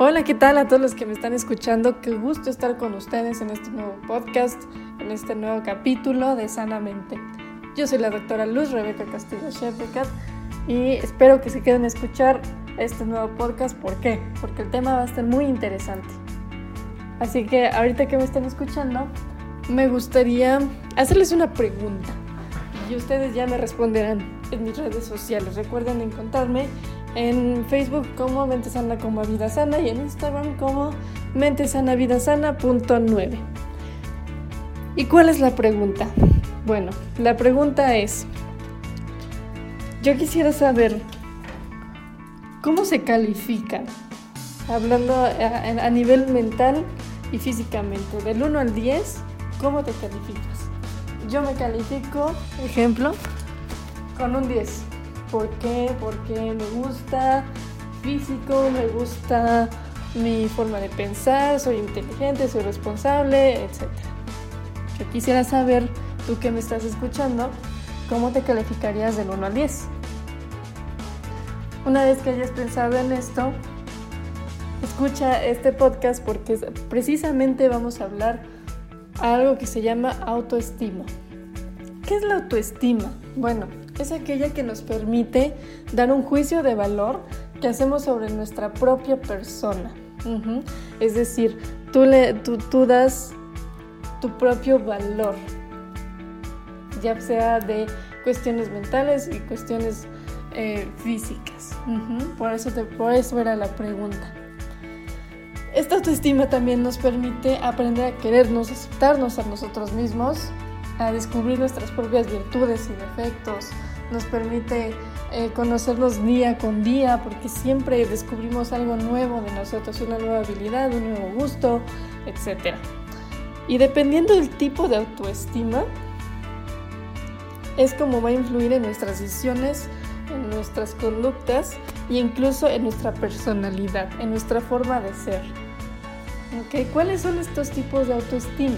Hola, ¿qué tal a todos los que me están escuchando? Qué gusto estar con ustedes en este nuevo podcast, en este nuevo capítulo de Sanamente. Yo soy la doctora Luz Rebeca Castillo Shepecat y espero que se queden a escuchar este nuevo podcast. ¿Por qué? Porque el tema va a estar muy interesante. Así que ahorita que me están escuchando, me gustaría hacerles una pregunta y ustedes ya me responderán en mis redes sociales. Recuerden encontrarme en Facebook como Mente Sana como Vida Sana y en Instagram como Mente Sana Vida Sana ¿Y cuál es la pregunta? Bueno, la pregunta es, yo quisiera saber cómo se califican, hablando a, a nivel mental y físicamente, del 1 al 10, ¿cómo te calificas? Yo me califico, ejemplo, con un 10 ¿Por qué? Porque me gusta físico, me gusta mi forma de pensar, soy inteligente, soy responsable, etc. Yo quisiera saber, tú que me estás escuchando, ¿cómo te calificarías del 1 al 10? Una vez que hayas pensado en esto, escucha este podcast porque precisamente vamos a hablar algo que se llama autoestima. ¿Qué es la autoestima? Bueno, es aquella que nos permite dar un juicio de valor que hacemos sobre nuestra propia persona. Es decir, tú, le, tú, das tu propio valor, ya sea de cuestiones mentales y cuestiones eh, físicas. por, eso por eso era la pregunta. Esta autoestima también nos permite aprender a querernos, aceptarnos a nosotros mismos a descubrir nuestras propias virtudes y defectos, nos permite eh, conocernos día con día porque siempre descubrimos algo nuevo de nosotros, una nueva habilidad, un nuevo gusto, etc. Y dependiendo del tipo de autoestima, es como va a influir en nuestras decisiones, en nuestras conductas e incluso en nuestra personalidad, en nuestra forma de ser. ¿Okay? ¿Cuáles son estos tipos de autoestima?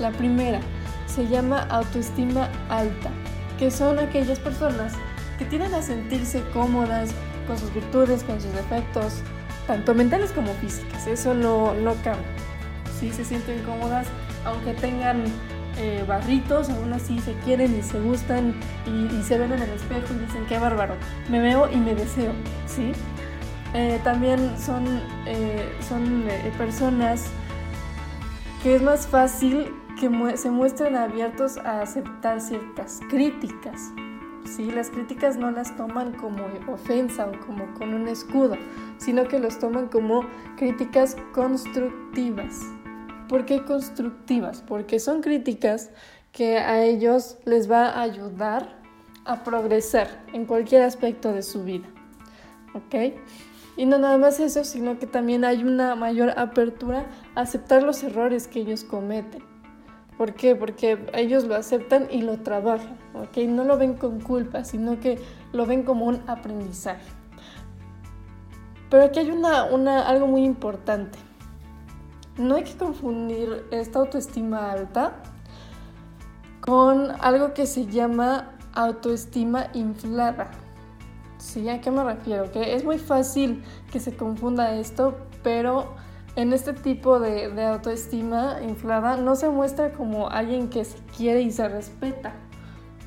La primera, se llama autoestima alta, que son aquellas personas que tienden a sentirse cómodas con sus virtudes, con sus defectos, tanto mentales como físicas. Eso no, no cambia. Sí, se sienten cómodas, aunque tengan eh, barritos, aún así se quieren y se gustan y, se ven en el espejo y dicen qué bárbaro, me veo y me deseo, ¿sí? Eh, también son, eh, son personas que es más fácil que se muestren abiertos a aceptar ciertas críticas. ¿sí? Las críticas no las toman como ofensa o como con un escudo, sino que los toman como críticas constructivas. ¿Por qué constructivas? Porque son críticas que a ellos les va a ayudar a progresar en cualquier aspecto de su vida. ¿Ok? Y no nada más eso, sino que también hay una mayor apertura a aceptar los errores que ellos cometen. ¿Por qué? Porque ellos lo aceptan y lo trabajan, ¿ok? No lo ven con culpa, sino que lo ven como un aprendizaje. Pero aquí hay una, una, algo muy importante. No hay que confundir esta autoestima alta con algo que se llama autoestima inflada. ¿Sí? ¿A qué me refiero? Que es muy fácil que se confunda esto, pero en este tipo de, autoestima inflada no se muestra como alguien que se quiere y se respeta,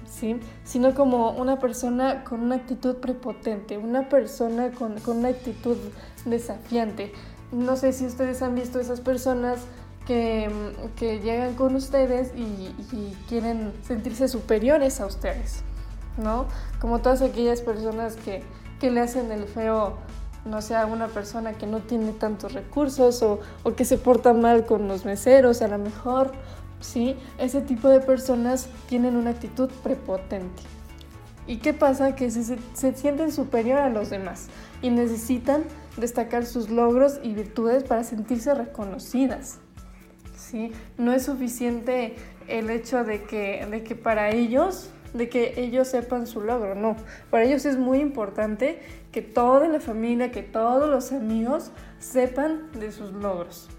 ¿sí? sino como una persona con una actitud prepotente, una persona con, una actitud desafiante. No sé si ustedes han visto esas personas que, llegan con ustedes y, quieren sentirse superiores a ustedes, ¿no? Como todas aquellas personas que, que le hacen el feo no sea una persona que no tiene tantos recursos o, que se porta mal con los meseros, a lo mejor, ¿sí? Ese tipo de personas tienen una actitud prepotente. ¿Y qué pasa? Que se, se sienten superior a los demás y necesitan destacar sus logros y virtudes para sentirse reconocidas. ¿sí? No es suficiente el hecho de que, de que para ellos de que ellos sepan su logro, no. Para ellos es muy importante que toda la familia, que todos los amigos sepan de sus logros,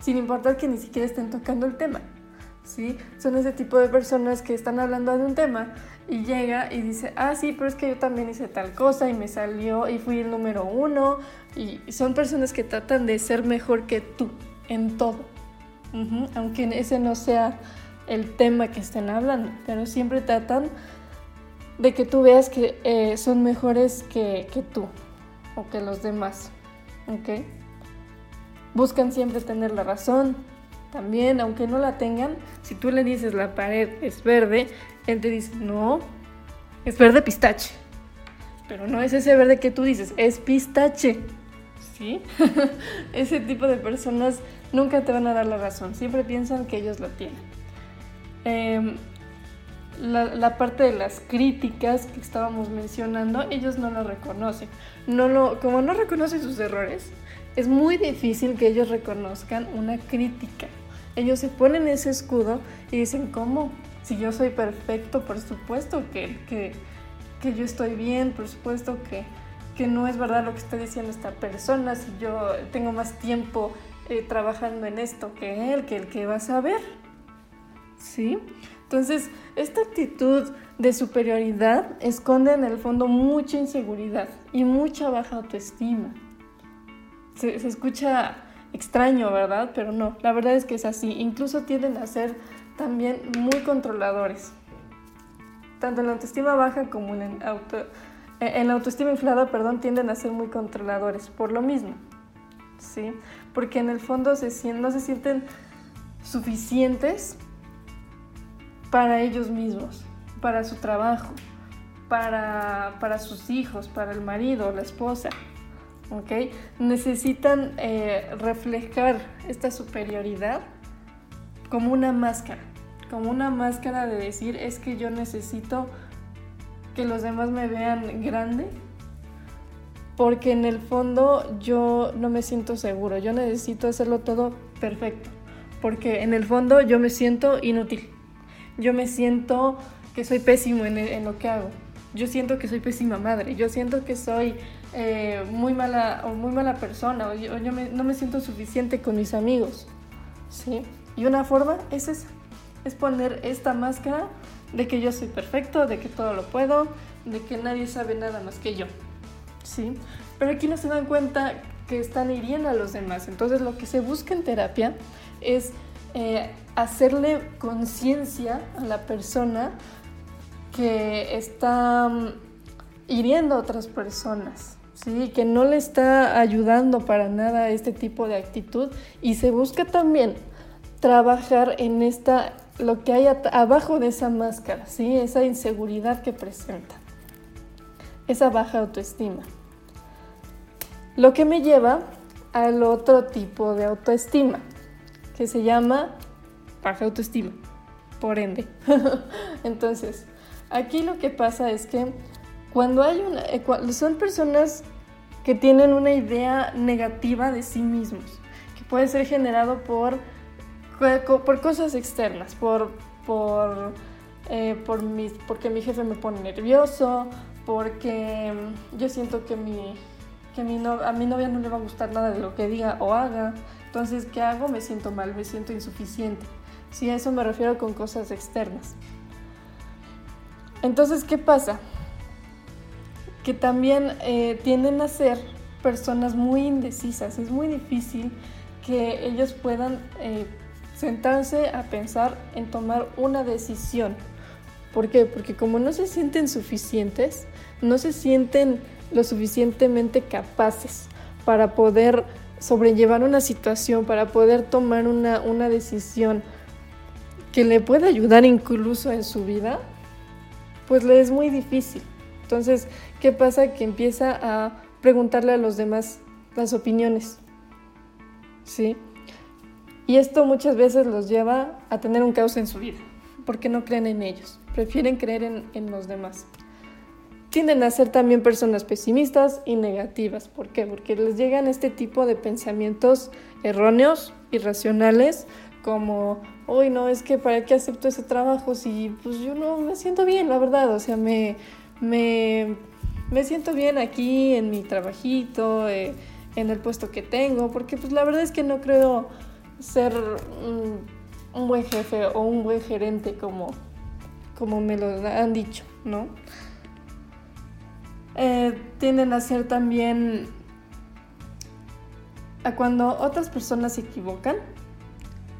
sin importar que ni siquiera estén tocando el tema. ¿sí? Son ese tipo de personas que están hablando de un tema y llega y dice, ah, sí, pero es que yo también hice tal cosa y me salió y fui el número uno. Y son personas que tratan de ser mejor que tú en todo. Aunque ese no sea el tema que estén hablando, pero siempre tratan de que tú veas que eh, son mejores que, que, tú o que los demás. ¿Ok? Buscan siempre tener la razón. También, aunque no la tengan, si tú le dices la pared es verde, él te dice, no, es verde pistache. Pero no es ese verde que tú dices, es pistache. ¿Sí? ese tipo de personas nunca te van a dar la razón, siempre piensan que ellos la tienen. Em, la, parte de las críticas que estábamos mencionando, ellos no lo reconocen. No lo, como no reconocen sus errores, es muy difícil que ellos reconozcan una crítica. Ellos se ponen ese escudo y dicen, ¿cómo? Si yo soy perfecto, por supuesto que, que, que yo estoy bien, por supuesto que, que no es verdad lo que está diciendo esta persona, si yo tengo más tiempo eh, trabajando en esto que él, que el que va a saber. ¿Sí? Entonces, esta actitud de superioridad esconde en el fondo mucha inseguridad y mucha baja autoestima. Se, se, escucha extraño, ¿verdad? Pero no, la verdad es que es así. Incluso tienden a ser también muy controladores. Tanto en la autoestima baja como en, auto, eh, en la autoestima inflada, perdón, tienden a ser muy controladores por lo mismo. ¿Sí? Porque en el fondo se, no se sienten suficientes para ellos mismos, para su trabajo, para, para sus hijos, para el marido, la esposa. ¿ok? Necesitan eh, reflejar esta superioridad como una máscara, como una máscara de decir es que yo necesito que los demás me vean grande, porque en el fondo yo no me siento seguro, yo necesito hacerlo todo perfecto, porque en el fondo yo me siento inútil, yo me siento que soy pésimo en, lo que hago, yo siento que soy pésima madre, yo siento que soy eh, muy mala o muy mala persona, o yo, no me siento suficiente con mis amigos, ¿sí? Y una forma es esa, es poner esta máscara de que yo soy perfecto, de que todo lo puedo, de que nadie sabe nada más que yo. ¿Sí? Pero aquí no se dan cuenta que están hiriendo a los demás. Entonces lo que se busca en terapia es eh, hacerle conciencia a la persona que está mm, hiriendo a otras personas, ¿sí? que no le está ayudando para nada este tipo de actitud y se busca también trabajar en esta, lo que hay abajo de esa máscara, ¿sí? esa inseguridad que presenta, esa baja autoestima. Lo que me lleva al otro tipo de autoestima, que se llama baja autoestima, por ende. Entonces, aquí lo que pasa es que cuando hay una, eh, son personas que tienen una idea negativa de sí mismos, que puede ser generado por por cosas externas, por, por, eh, por porque mi jefe me pone nervioso, porque yo siento que, mi, que mi no, a mi novia no le va a gustar nada de lo que diga o haga. Entonces, ¿qué hago? Me siento mal, me siento insuficiente. Sí, a eso me refiero con cosas externas. Entonces, ¿qué pasa? Que también eh, tienden a ser personas muy indecisas. Es muy difícil que ellos puedan eh, sentarse a pensar en tomar una decisión. ¿Por qué? Porque como no se sienten suficientes, no se sienten lo suficientemente capaces para poder sobrellevar una situación, para poder tomar una, una decisión que le pueda ayudar incluso en su vida, pues le es muy difícil. Entonces, ¿qué pasa? Que empieza a preguntarle a los demás las opiniones. ¿Sí? Y esto muchas veces los lleva a tener un caos en su vida, porque no creen en ellos, prefieren creer en, los demás. Tienden a ser también personas pesimistas y negativas. ¿Por qué? Porque les llegan este tipo de pensamientos erróneos, irracionales, como, uy, no, es que para qué acepto ese trabajo si pues yo no me siento bien, la verdad, o sea, me, me, me siento bien aquí en mi trabajito, eh, en el puesto que tengo, porque pues la verdad es que no creo ser un, buen jefe o un buen gerente como, como me lo han dicho, ¿no? Eh, tienden a ser también a cuando otras personas se equivocan,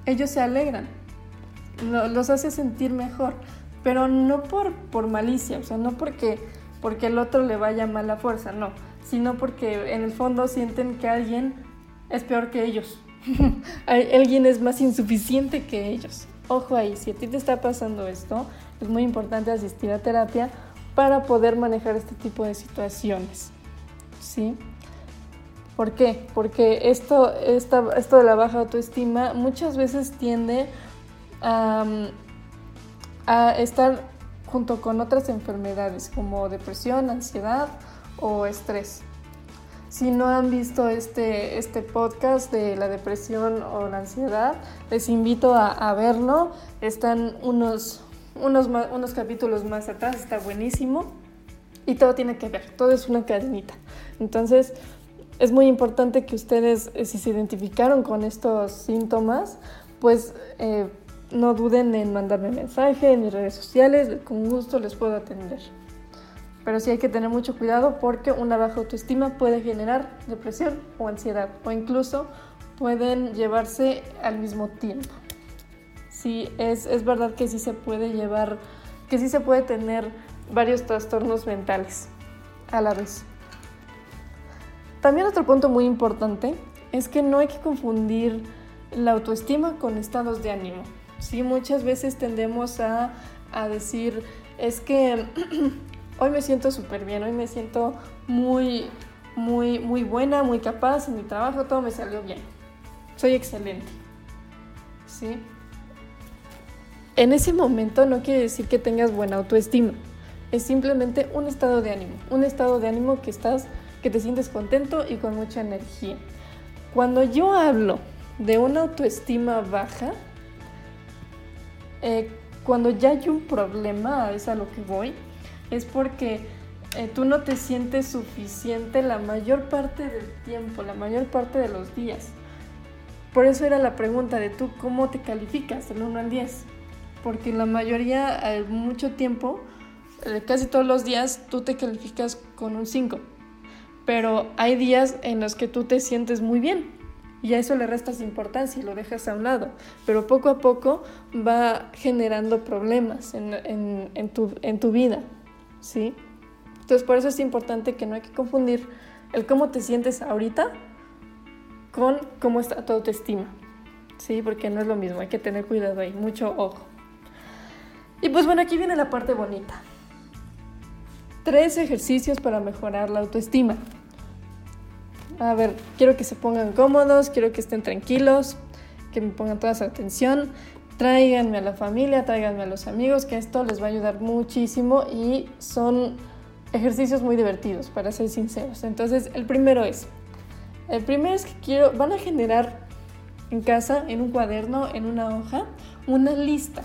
ellos se alegran, los hace sentir mejor, pero no por, por malicia, o sea, no porque, porque el otro le vaya mal la fuerza, no, sino porque en el fondo sienten que alguien es peor que ellos, alguien es más insuficiente que ellos. Ojo ahí, si a ti te está pasando esto, es muy importante asistir a terapia para poder manejar este tipo de situaciones. ¿Sí? ¿Por qué? Porque esto, esto de la baja autoestima muchas veces tiende a, a estar junto con otras enfermedades como depresión, ansiedad o estrés. Si no han visto este, este podcast de la depresión o la ansiedad, les invito a, verlo. Están unos, unos, unos capítulos más atrás, está buenísimo. Y todo tiene que ver, todo es una cadenita. Entonces, es muy importante que ustedes, eh, si se identificaron con estos síntomas, pues eh, no duden en mandarme mensaje en mis redes sociales, con gusto les puedo atender. Pero sí hay que tener mucho cuidado porque una baja autoestima puede generar depresión o ansiedad o incluso pueden llevarse al mismo tiempo. Es, es verdad que sí se puede llevar, que sí se puede tener varios trastornos mentales a la vez. También otro punto muy importante es que no hay que confundir la autoestima con estados de ánimo. Sí, muchas veces tendemos a, a decir, es que hoy me siento súper bien, hoy me siento muy, muy, muy buena, muy capaz en mi trabajo, todo me salió bien. Soy excelente. ¿Sí? En ese momento no quiere decir que tengas buena autoestima. Es simplemente un estado de ánimo, un estado de ánimo que estás que te sientes contento y con mucha energía. Cuando yo hablo de una autoestima baja, eh, cuando ya hay un problema, es a lo que voy, es porque eh, tú no te sientes suficiente la mayor parte del tiempo, la mayor parte de los días. Por eso era la pregunta de tú, ¿cómo te calificas del 1 al 10? Porque la mayoría, mucho tiempo, eh, casi todos los días, tú te calificas con un 5. Pero hay días en los que tú te sientes muy bien y a eso le restas importancia y lo dejas a un lado. Pero poco a poco va generando problemas en, tu, en tu vida. ¿sí? Entonces por eso es importante que no hay que confundir el cómo te sientes ahorita con cómo está tu autoestima, ¿sí? Porque no es lo mismo, hay que tener cuidado ahí, mucho ojo. Y pues bueno, aquí viene la parte bonita. Tres ejercicios para mejorar la autoestima. A ver, quiero que se pongan cómodos, quiero que estén tranquilos, que me pongan toda su atención tráiganme a la familia, tráiganme a los amigos, que esto les va a ayudar muchísimo y son ejercicios muy divertidos, para ser sinceros. Entonces, el primero es, el primero es que quiero, van a generar en casa, en un cuaderno, en una hoja, una lista.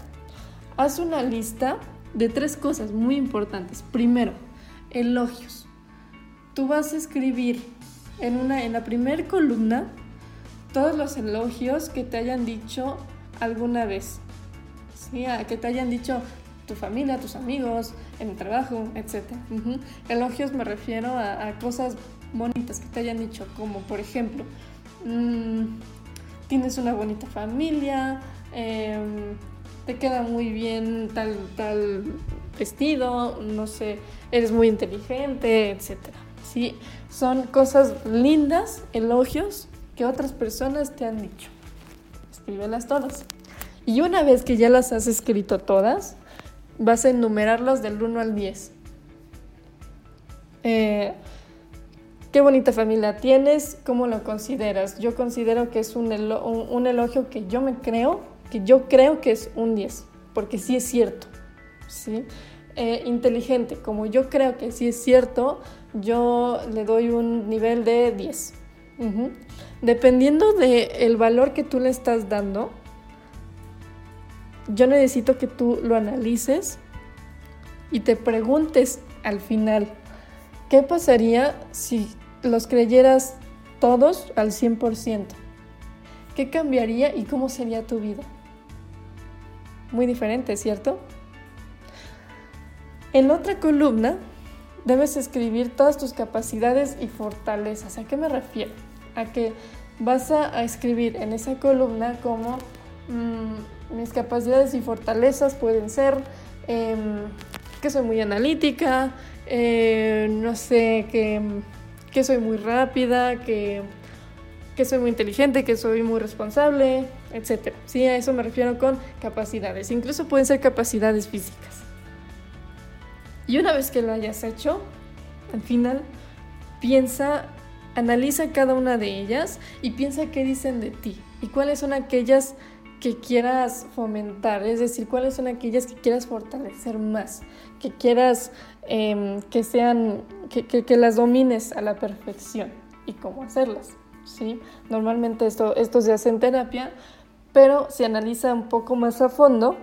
Haz una lista de tres cosas muy importantes. Primero, elogios. Tú vas a escribir en, una, en la primera columna todos los elogios que te hayan dicho alguna vez. ¿sí? Que te hayan dicho tu familia, tus amigos, en el trabajo, etc. Elogios me refiero a, cosas bonitas que te hayan dicho, como por ejemplo, mm, tienes una bonita familia, em, queda muy bien tal, tal vestido, no sé, eres muy inteligente, etc. ¿sí? Son cosas lindas, elogios que otras personas te han dicho escríbelas todas. Y una vez que ya las has escrito todas, vas a enumerarlas del 1 al 10. Eh, ¿Qué bonita familia tienes? ¿Cómo lo consideras? Yo considero que es un, elogio que yo me creo, que yo creo que es un 10, porque sí es cierto. ¿sí? Eh, inteligente, como yo creo que sí es cierto, yo le doy un nivel de 10. Dependiendo del valor que tú le estás dando, yo necesito que tú lo analices y te preguntes al final, ¿qué pasaría si los creyeras todos al 100%? ¿Qué cambiaría y cómo sería tu vida? Muy diferente, ¿cierto? En la otra columna debes escribir todas tus capacidades y fortalezas. ¿A qué me refiero? A que vas a, escribir en esa columna como mm, mis capacidades y fortalezas pueden ser em, que soy muy analítica, eh, no sé, que, que, soy muy rápida, que, que, soy muy inteligente, que soy muy responsable, etc. Sí, a eso me refiero con capacidades. Incluso pueden ser capacidades físicas. Y una vez que lo hayas hecho, al final piensa, analiza cada una de ellas y piensa qué dicen de ti y cuáles son aquellas que quieras fomentar, es decir, cuáles son aquellas que quieras fortalecer más, que quieras em, que sean, que, que, las domines a la perfección y cómo hacerlas. ¿sí? Normalmente esto, esto se hace en terapia, pero se analiza un poco más a fondo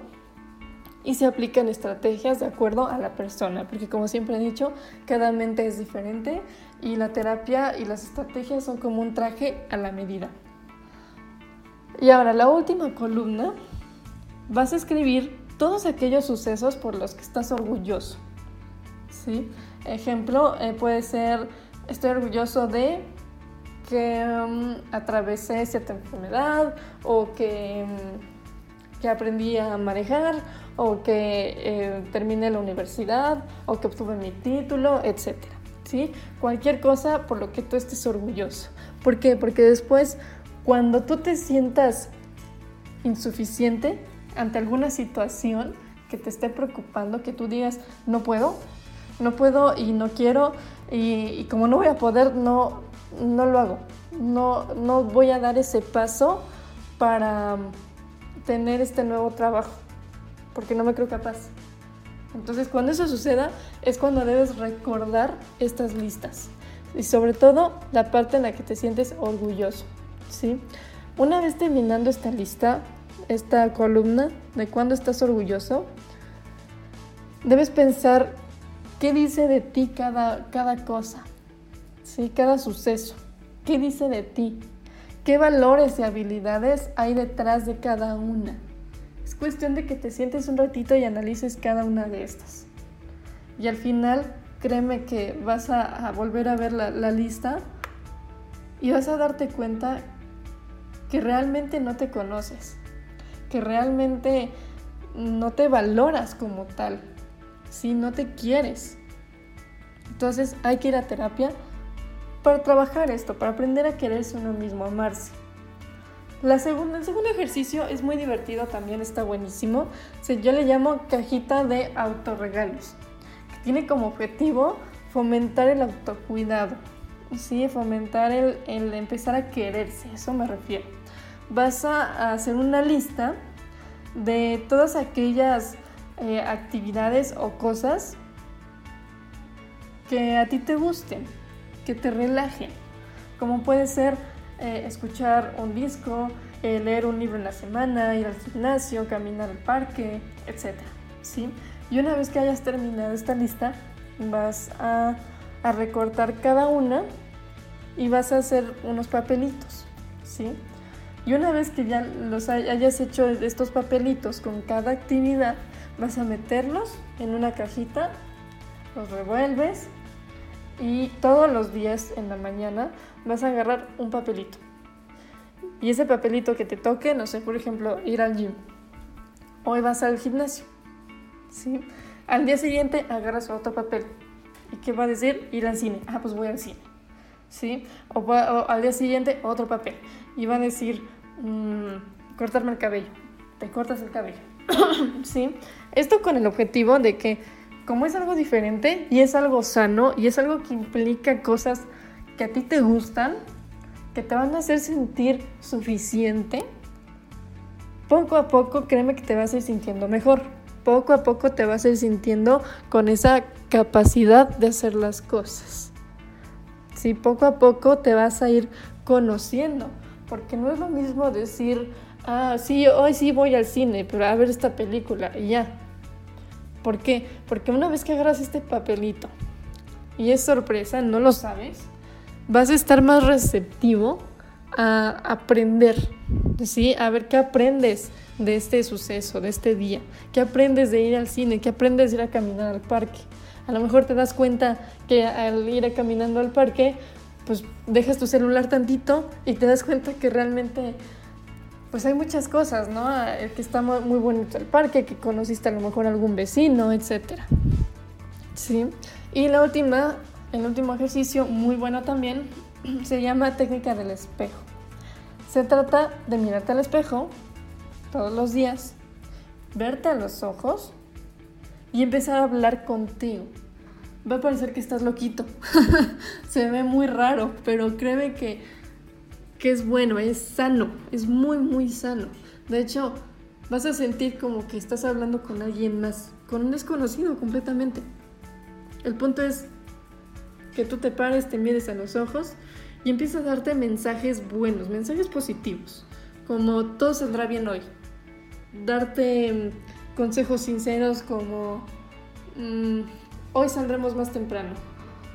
y se aplican estrategias de acuerdo a la persona, porque como siempre he dicho, cada mente es diferente y la terapia y las estrategias son como un traje a la medida. Y ahora, la última columna, vas a escribir todos aquellos sucesos por los que estás orgulloso. ¿Sí? Ejemplo, eh, puede ser, estoy orgulloso de que mm, atravesé cierta enfermedad o que, mm, que, aprendí a manejar o que eh, terminé la universidad o que obtuve mi título, etc. ¿Sí? Cualquier cosa por lo que tú estés orgulloso. ¿Por qué? Porque después cuando tú te sientas insuficiente ante alguna situación que te esté preocupando, que tú digas, no puedo, no puedo y no quiero y, como no voy a poder, no, no lo hago. No, no voy a dar ese paso para tener este nuevo trabajo, porque no me creo capaz. Entonces, cuando eso suceda, es cuando debes recordar estas listas. Y sobre todo, la parte en la que te sientes orgulloso. ¿sí? Una vez terminando esta lista, esta columna de cuándo estás orgulloso, debes pensar qué dice de ti cada, cada cosa, ¿sí? cada suceso, qué dice de ti, qué valores y habilidades hay detrás de cada una. Es cuestión de que te sientes un ratito y analices cada una de estas. Y al final, créeme que vas a, volver a ver la, lista y vas a darte cuenta que realmente no te conoces, que realmente no te valoras como tal, si no te quieres. Entonces hay que ir a terapia para trabajar esto, para aprender a quererse uno mismo, amarse. La segunda, el segundo ejercicio es muy divertido, también está buenísimo. Yo le llamo cajita de autorregalos, que tiene como objetivo fomentar el autocuidado, ¿sí? fomentar el, el empezar a quererse, eso me refiero vas a hacer una lista de todas aquellas eh, actividades o cosas que a ti te gusten, que te relajen, como puede ser eh, escuchar un disco, eh, leer un libro en la semana, ir al gimnasio, caminar al parque, etc. ¿sí? Y una vez que hayas terminado esta lista, vas a, a recortar cada una y vas a hacer unos papelitos. ¿sí? Y una vez que ya los hayas hecho estos papelitos con cada actividad, vas a meterlos en una cajita, los revuelves y todos los días en la mañana vas a agarrar un papelito. Y ese papelito que te toque, no sé, por ejemplo, ir al gym. Hoy vas al gimnasio. ¿sí? Al día siguiente agarras otro papel. ¿Y qué va a decir? Ir al cine. Ah, pues voy al cine. ¿Sí? O, al día siguiente otro papel. Y va a decir, Mm, cortarme el cabello. Te cortas el cabello. ¿Sí? Esto con el objetivo de que como es algo diferente y es algo sano y es algo que implica cosas que a ti te gustan, que te van a hacer sentir suficiente, poco a poco créeme que te vas a ir sintiendo mejor. Poco a poco te vas a ir sintiendo con esa capacidad de hacer las cosas. Sí, poco a poco te vas a ir conociendo porque no es lo mismo decir, ah, sí, hoy sí voy al cine, pero a ver esta película y ya. ¿Por qué? Porque una vez que agarras este papelito y es sorpresa, no lo sabes, vas a estar más receptivo a aprender, ¿sí? A ver qué aprendes de este suceso, de este día, qué aprendes de ir al cine, qué aprendes de ir a caminar al parque. A lo mejor te das cuenta que al ir caminando al parque, pues dejas tu celular tantito y te das cuenta que realmente pues hay muchas cosas, ¿no? Que está muy bonito el parque, que conociste a lo mejor algún vecino, etc. ¿Sí? Y la última, el último ejercicio, muy bueno también, se llama técnica del espejo. Se trata de mirarte al espejo todos los días, verte a los ojos y empezar a hablar contigo. Va a parecer que estás loquito, se ve muy raro, pero créeme que, que es bueno, es sano, es muy, muy sano. De hecho, vas a sentir como que estás hablando con alguien más, con un desconocido completamente. El punto es que tú te pares, te mires a los ojos y empieza a darte mensajes buenos, mensajes positivos, como todo saldrá bien hoy. Darte mm, consejos sinceros como mm, hoy saldremos más temprano,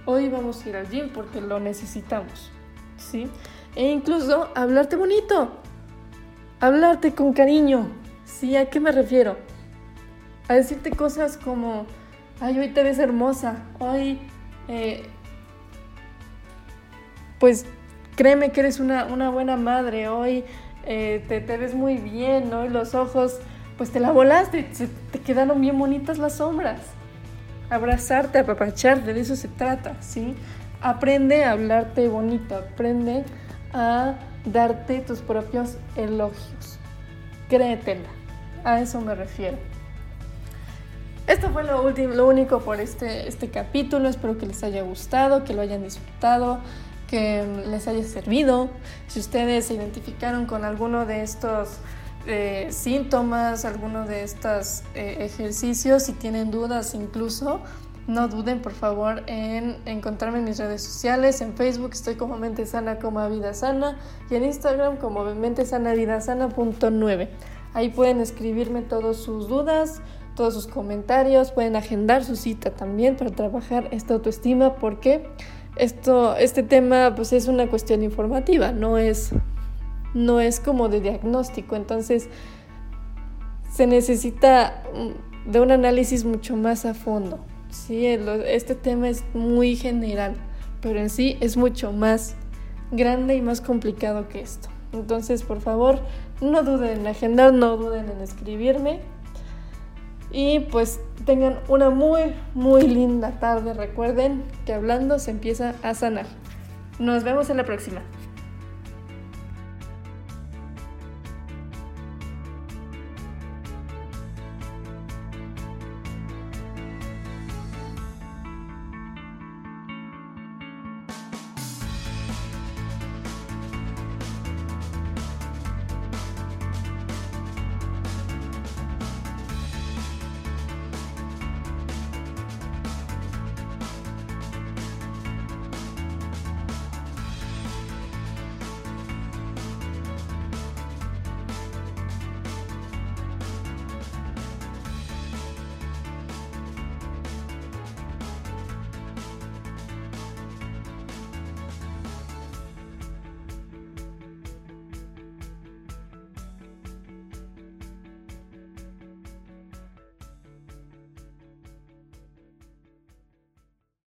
hoy vamos a ir al gym porque lo necesitamos, ¿sí? E incluso hablarte bonito, hablarte con cariño, ¿sí? ¿A qué me refiero? A decirte cosas como, ay, hoy te ves hermosa, hoy eh, pues créeme que eres una, buena madre, hoy eh, te, ves muy bien, hoy los ojos, pues te la volaste, te quedaron bien bonitas las sombras. Abrazarte, apapacharte, de eso se trata, ¿sí? Aprende a hablarte bonito, aprende a darte tus propios elogios. Créetela, a eso me refiero. Esto fue lo, último, lo único por este, este capítulo. Espero que les haya gustado, que lo hayan disfrutado que les haya servido. Si ustedes se identificaron con alguno de estos eh, síntomas, alguno de estos eh, ejercicios, si tienen dudas incluso, no duden por favor en encontrarme en mis redes sociales. En Facebook estoy como Mente Sana como Vida Sana y en Instagram como Mente Sana Vida Sana punto Ahí pueden escribirme todas sus dudas, todos sus comentarios, pueden agendar su cita también para trabajar esta autoestima porque esto, este tema pues es una cuestión informativa, no es, no es como de diagnóstico, entonces se necesita de un análisis mucho más a fondo. ¿Sí? Este tema es muy general, pero en sí es mucho más grande y más complicado que esto. Entonces, por favor, no duden en agendar, no duden en escribirme. Y pues tengan una muy, muy linda tarde. Recuerden que hablando se empieza a sanar. Nos vemos en la próxima.